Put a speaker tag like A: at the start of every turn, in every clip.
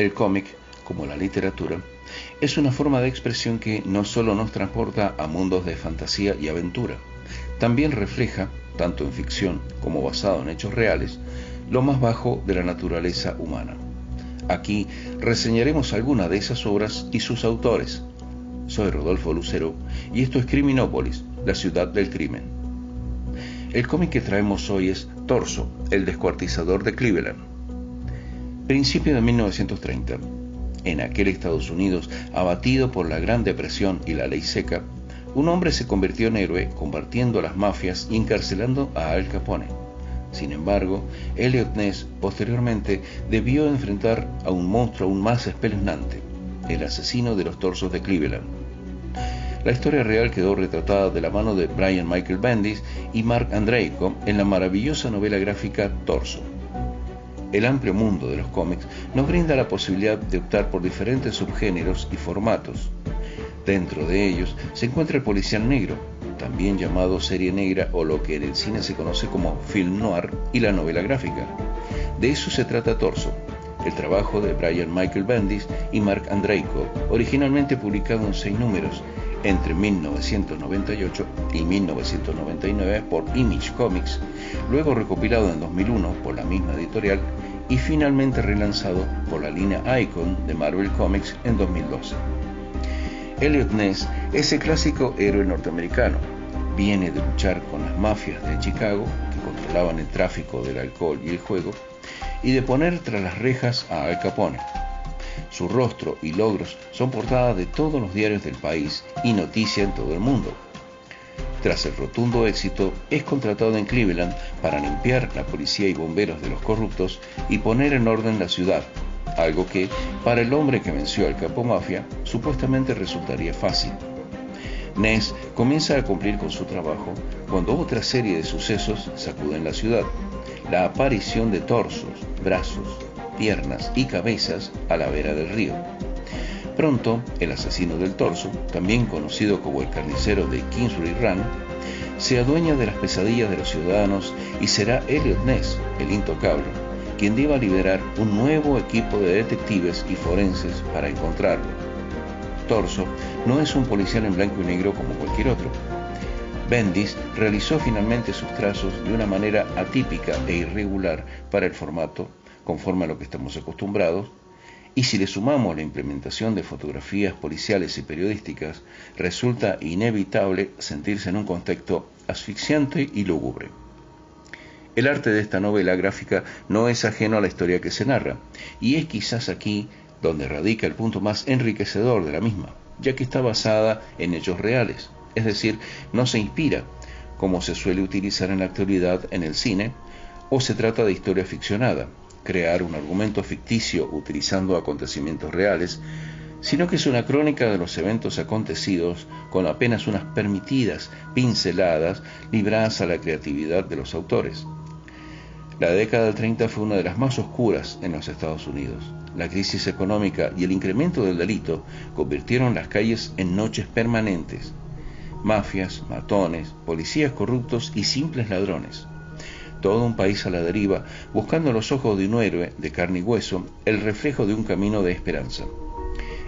A: El cómic, como la literatura, es una forma de expresión que no solo nos transporta a mundos de fantasía y aventura, también refleja, tanto en ficción como basado en hechos reales, lo más bajo de la naturaleza humana. Aquí reseñaremos algunas de esas obras y sus autores. Soy Rodolfo Lucero y esto es Criminópolis, la ciudad del crimen. El cómic que traemos hoy es Torso, el descuartizador de Cleveland. Principio de 1930. En aquel Estados Unidos, abatido por la Gran Depresión y la ley seca, un hombre se convirtió en héroe combatiendo las mafias y encarcelando a Al Capone. Sin embargo, Elliot Ness posteriormente debió enfrentar a un monstruo aún más espeluznante, el asesino de los torsos de Cleveland. La historia real quedó retratada de la mano de Brian Michael Bendis y Mark Andreiko en la maravillosa novela gráfica Torso. El amplio mundo de los cómics nos brinda la posibilidad de optar por diferentes subgéneros y formatos. Dentro de ellos se encuentra el policial negro, también llamado serie negra o lo que en el cine se conoce como film noir y la novela gráfica. De eso se trata Torso, el trabajo de Brian Michael Bendis y Mark Andreiko, originalmente publicado en seis números entre 1998 y 1999 por Image Comics, luego recopilado en 2001 por la misma editorial y finalmente relanzado por la línea Icon de Marvel Comics en 2012. Elliot Ness es el clásico héroe norteamericano. Viene de luchar con las mafias de Chicago, que controlaban el tráfico del alcohol y el juego, y de poner tras las rejas a Al Capone. Su rostro y logros son portadas de todos los diarios del país y noticia en todo el mundo. Tras el rotundo éxito, es contratado en Cleveland para limpiar la policía y bomberos de los corruptos y poner en orden la ciudad, algo que, para el hombre que venció al capo mafia, supuestamente resultaría fácil. Ness comienza a cumplir con su trabajo cuando otra serie de sucesos sacuden la ciudad. La aparición de torsos, brazos, piernas y cabezas a la vera del río. Pronto, el asesino del torso, también conocido como el carnicero de Kingsbury Run, se adueña de las pesadillas de los ciudadanos y será Elliot Ness, el intocable, quien deba liberar un nuevo equipo de detectives y forenses para encontrarlo. Torso no es un policial en blanco y negro como cualquier otro. Bendis realizó finalmente sus trazos de una manera atípica e irregular para el formato, conforme a lo que estamos acostumbrados, y si le sumamos la implementación de fotografías policiales y periodísticas, resulta inevitable sentirse en un contexto asfixiante y lúgubre. El arte de esta novela gráfica no es ajeno a la historia que se narra, y es quizás aquí donde radica el punto más enriquecedor de la misma, ya que está basada en hechos reales, es decir, no se inspira, como se suele utilizar en la actualidad en el cine, o se trata de historia ficcionada, crear un argumento ficticio utilizando acontecimientos reales, sino que es una crónica de los eventos acontecidos con apenas unas permitidas pinceladas libradas a la creatividad de los autores. La década del 30 fue una de las más oscuras en los Estados Unidos. La crisis económica y el incremento del delito convirtieron las calles en noches permanentes. Mafias, matones, policías corruptos y simples ladrones. Todo un país a la deriva, buscando los ojos de un héroe de carne y hueso el reflejo de un camino de esperanza.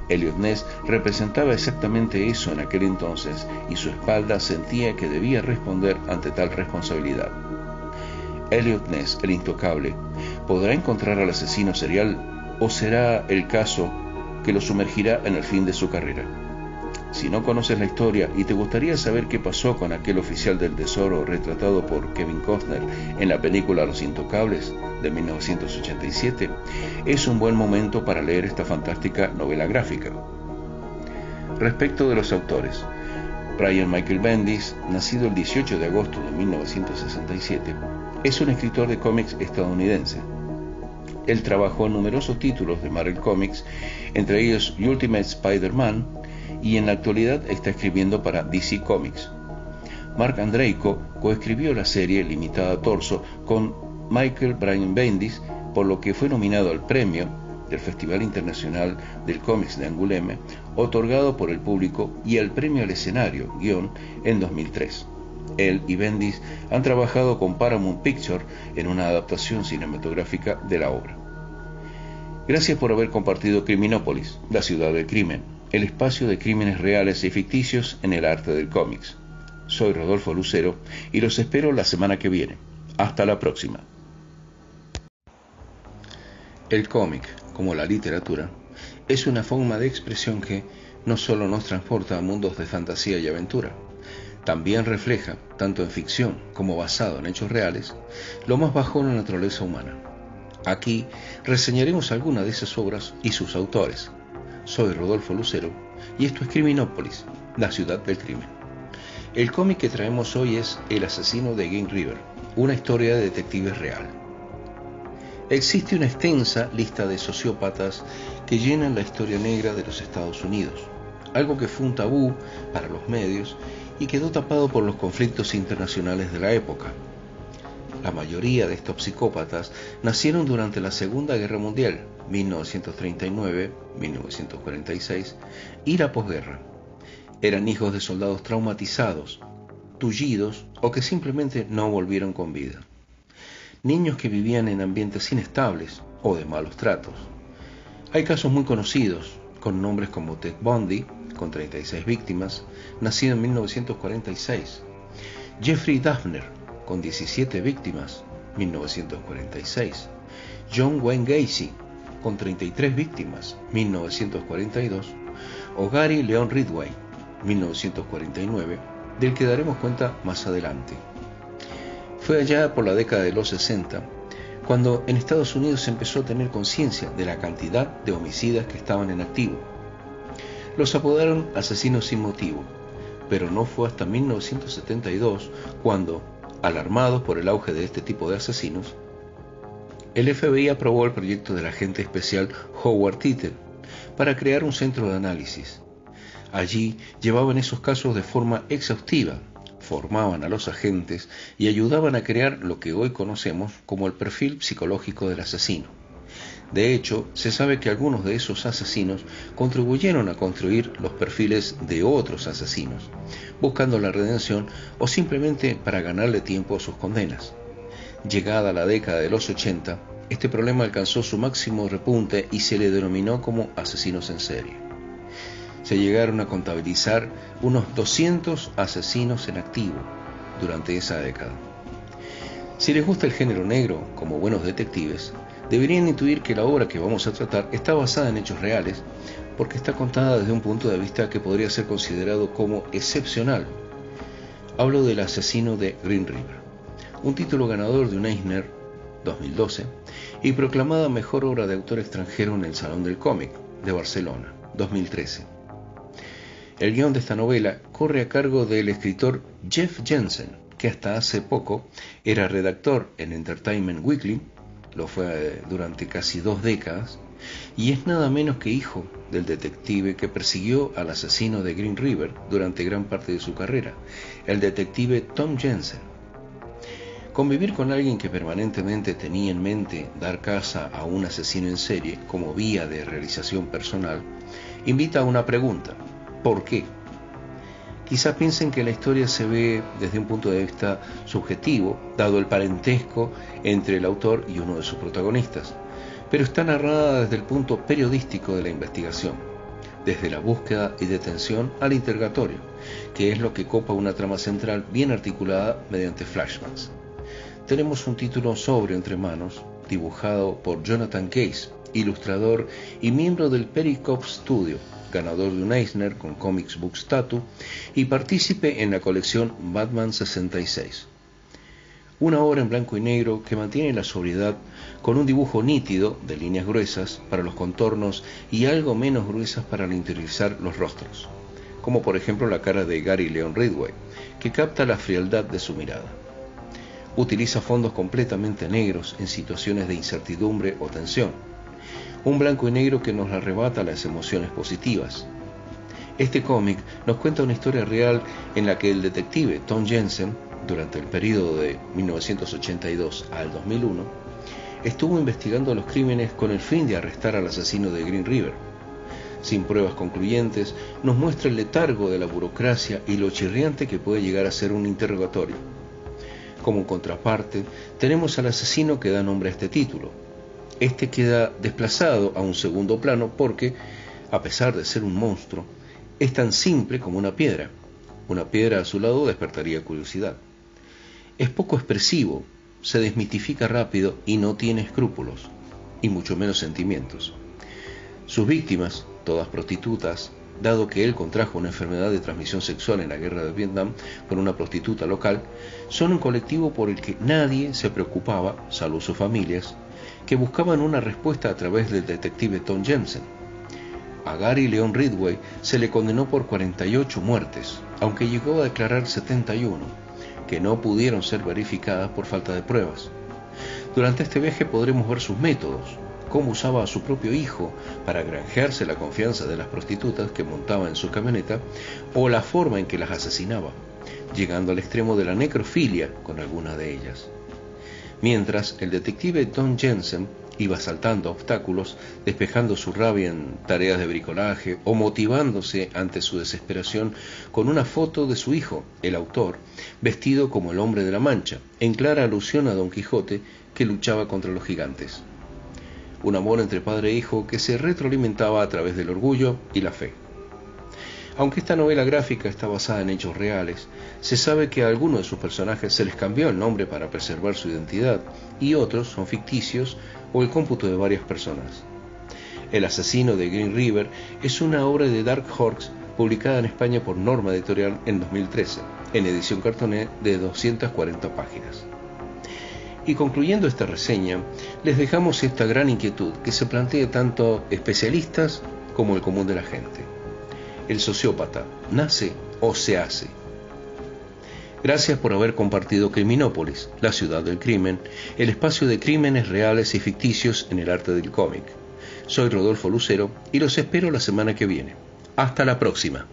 A: Elliot Ness representaba exactamente eso en aquel entonces y su espalda sentía que debía responder ante tal responsabilidad. Elliot Ness, el intocable, podrá encontrar al asesino serial o será el caso que lo sumergirá en el fin de su carrera. Si no conoces la historia y te gustaría saber qué pasó con aquel oficial del tesoro retratado por Kevin Costner en la película Los Intocables de 1987, es un buen momento para leer esta fantástica novela gráfica. Respecto de los autores, Brian Michael Bendis, nacido el 18 de agosto de 1967, es un escritor de cómics estadounidense. Él trabajó en numerosos títulos de Marvel Comics, entre ellos Ultimate Spider-Man, y en la actualidad está escribiendo para DC Comics. Mark Andreiko coescribió la serie limitada Torso con Michael Brian Bendis, por lo que fue nominado al premio del Festival Internacional del Cómics de Angoulême, otorgado por el público, y el premio al escenario, guion, en 2003. Él y Bendis han trabajado con Paramount Picture en una adaptación cinematográfica de la obra. Gracias por haber compartido Criminópolis, la ciudad del crimen, el espacio de crímenes reales y ficticios en el arte del cómics. Soy Rodolfo Lucero y los espero la semana que viene. Hasta la próxima. El cómic, como la literatura, es una forma de expresión que no solo nos transporta a mundos de fantasía y aventura, también refleja, tanto en ficción como basado en hechos reales, lo más bajo en la naturaleza humana. Aquí reseñaremos algunas de esas obras y sus autores. Soy Rodolfo Lucero y esto es Criminópolis, la ciudad del crimen. El cómic que traemos hoy es El asesino de Game River, una historia de detectives real. Existe una extensa lista de sociópatas que llenan la historia negra de los Estados Unidos, algo que fue un tabú para los medios y quedó tapado por los conflictos internacionales de la época. La mayoría de estos psicópatas nacieron durante la Segunda Guerra Mundial, 1939-1946, y la posguerra. Eran hijos de soldados traumatizados, tullidos o que simplemente no volvieron con vida. Niños que vivían en ambientes inestables o de malos tratos. Hay casos muy conocidos, con nombres como Ted Bundy, con 36 víctimas, nacido en 1946. Jeffrey Dahmer, con 17 víctimas, 1946. John Wayne Gacy, con 33 víctimas, 1942. O Leon Ridway, 1949, del que daremos cuenta más adelante. Fue allá por la década de los 60 cuando en Estados Unidos se empezó a tener conciencia de la cantidad de homicidas que estaban en activo. Los apodaron asesinos sin motivo, pero no fue hasta 1972 cuando, alarmados por el auge de este tipo de asesinos, el FBI aprobó el proyecto del agente especial Howard Tittle para crear un centro de análisis. Allí llevaban esos casos de forma exhaustiva, formaban a los agentes y ayudaban a crear lo que hoy conocemos como el perfil psicológico del asesino. De hecho, se sabe que algunos de esos asesinos contribuyeron a construir los perfiles de otros asesinos, buscando la redención o simplemente para ganarle tiempo a sus condenas. Llegada la década de los 80, este problema alcanzó su máximo repunte y se le denominó como asesinos en serie. Se llegaron a contabilizar unos 200 asesinos en activo durante esa década. Si les gusta el género negro como buenos detectives, deberían intuir que la obra que vamos a tratar está basada en hechos reales, porque está contada desde un punto de vista que podría ser considerado como excepcional. Hablo del asesino de Green River, un título ganador de un Eisner 2012 y proclamada mejor obra de autor extranjero en el Salón del Cómic de Barcelona 2013. El guion de esta novela corre a cargo del escritor Jeff Jensen, que hasta hace poco era redactor en Entertainment Weekly lo fue eh, durante casi dos décadas, y es nada menos que hijo del detective que persiguió al asesino de Green River durante gran parte de su carrera, el detective Tom Jensen. Convivir con alguien que permanentemente tenía en mente dar caza a un asesino en serie como vía de realización personal invita a una pregunta. ¿Por qué? Quizás piensen que la historia se ve desde un punto de vista subjetivo, dado el parentesco entre el autor y uno de sus protagonistas, pero está narrada desde el punto periodístico de la investigación, desde la búsqueda y detención al interrogatorio, que es lo que copa una trama central bien articulada mediante flashbacks. Tenemos un título sobre entre manos, dibujado por Jonathan Case, ilustrador y miembro del Pericop Studio, ganador de un Eisner con Comics Books Tattoo y partícipe en la colección Batman 66. Una obra en blanco y negro que mantiene la sobriedad con un dibujo nítido de líneas gruesas para los contornos y algo menos gruesas para interiorizar los rostros, como por ejemplo la cara de Gary Leon Ridway, que capta la frialdad de su mirada. Utiliza fondos completamente negros en situaciones de incertidumbre o tensión, un blanco y negro que nos arrebata las emociones positivas. Este cómic nos cuenta una historia real en la que el detective Tom Jensen, durante el periodo de 1982 al 2001, estuvo investigando los crímenes con el fin de arrestar al asesino de Green River. Sin pruebas concluyentes, nos muestra el letargo de la burocracia y lo chirriante que puede llegar a ser un interrogatorio. Como contraparte, tenemos al asesino que da nombre a este título, este queda desplazado a un segundo plano porque, a pesar de ser un monstruo, es tan simple como una piedra. Una piedra a su lado despertaría curiosidad. Es poco expresivo, se desmitifica rápido y no tiene escrúpulos, y mucho menos sentimientos. Sus víctimas, todas prostitutas, dado que él contrajo una enfermedad de transmisión sexual en la guerra de Vietnam con una prostituta local, son un colectivo por el que nadie se preocupaba, salvo sus familias, que buscaban una respuesta a través del detective Tom Jensen. A Gary Leon Ridway se le condenó por 48 muertes, aunque llegó a declarar 71, que no pudieron ser verificadas por falta de pruebas. Durante este viaje podremos ver sus métodos, cómo usaba a su propio hijo para granjearse la confianza de las prostitutas que montaba en su camioneta, o la forma en que las asesinaba, llegando al extremo de la necrofilia con algunas de ellas. Mientras el detective Tom Jensen iba saltando obstáculos, despejando su rabia en tareas de bricolaje o motivándose ante su desesperación con una foto de su hijo, el autor, vestido como el hombre de la mancha, en clara alusión a Don Quijote que luchaba contra los gigantes un amor entre padre e hijo que se retroalimentaba a través del orgullo y la fe. Aunque esta novela gráfica está basada en hechos reales, se sabe que a algunos de sus personajes se les cambió el nombre para preservar su identidad y otros son ficticios o el cómputo de varias personas. El asesino de Green River es una obra de Dark Horse publicada en España por Norma Editorial en 2013, en edición cartoné de 240 páginas. Y concluyendo esta reseña, les dejamos esta gran inquietud que se plantea tanto especialistas como el común de la gente. ¿El sociópata nace o se hace? Gracias por haber compartido Criminópolis, la ciudad del crimen, el espacio de crímenes reales y ficticios en el arte del cómic. Soy Rodolfo Lucero y los espero la semana que viene. Hasta la próxima.